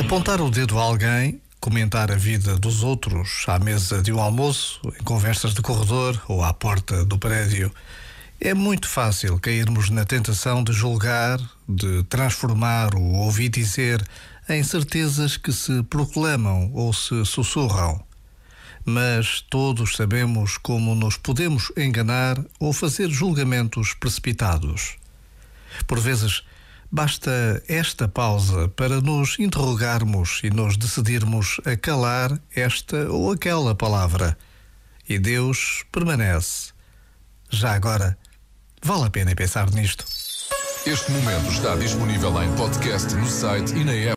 Apontar o dedo a alguém, comentar a vida dos outros à mesa de um almoço, em conversas de corredor ou à porta do prédio, é muito fácil cairmos na tentação de julgar, de transformar o ouvir dizer em certezas que se proclamam ou se sussurram mas todos sabemos como nos podemos enganar ou fazer julgamentos precipitados. Por vezes, basta esta pausa para nos interrogarmos e nos decidirmos a calar esta ou aquela palavra. E Deus permanece. Já agora, vale a pena pensar nisto. Este momento está disponível em podcast no site e na app.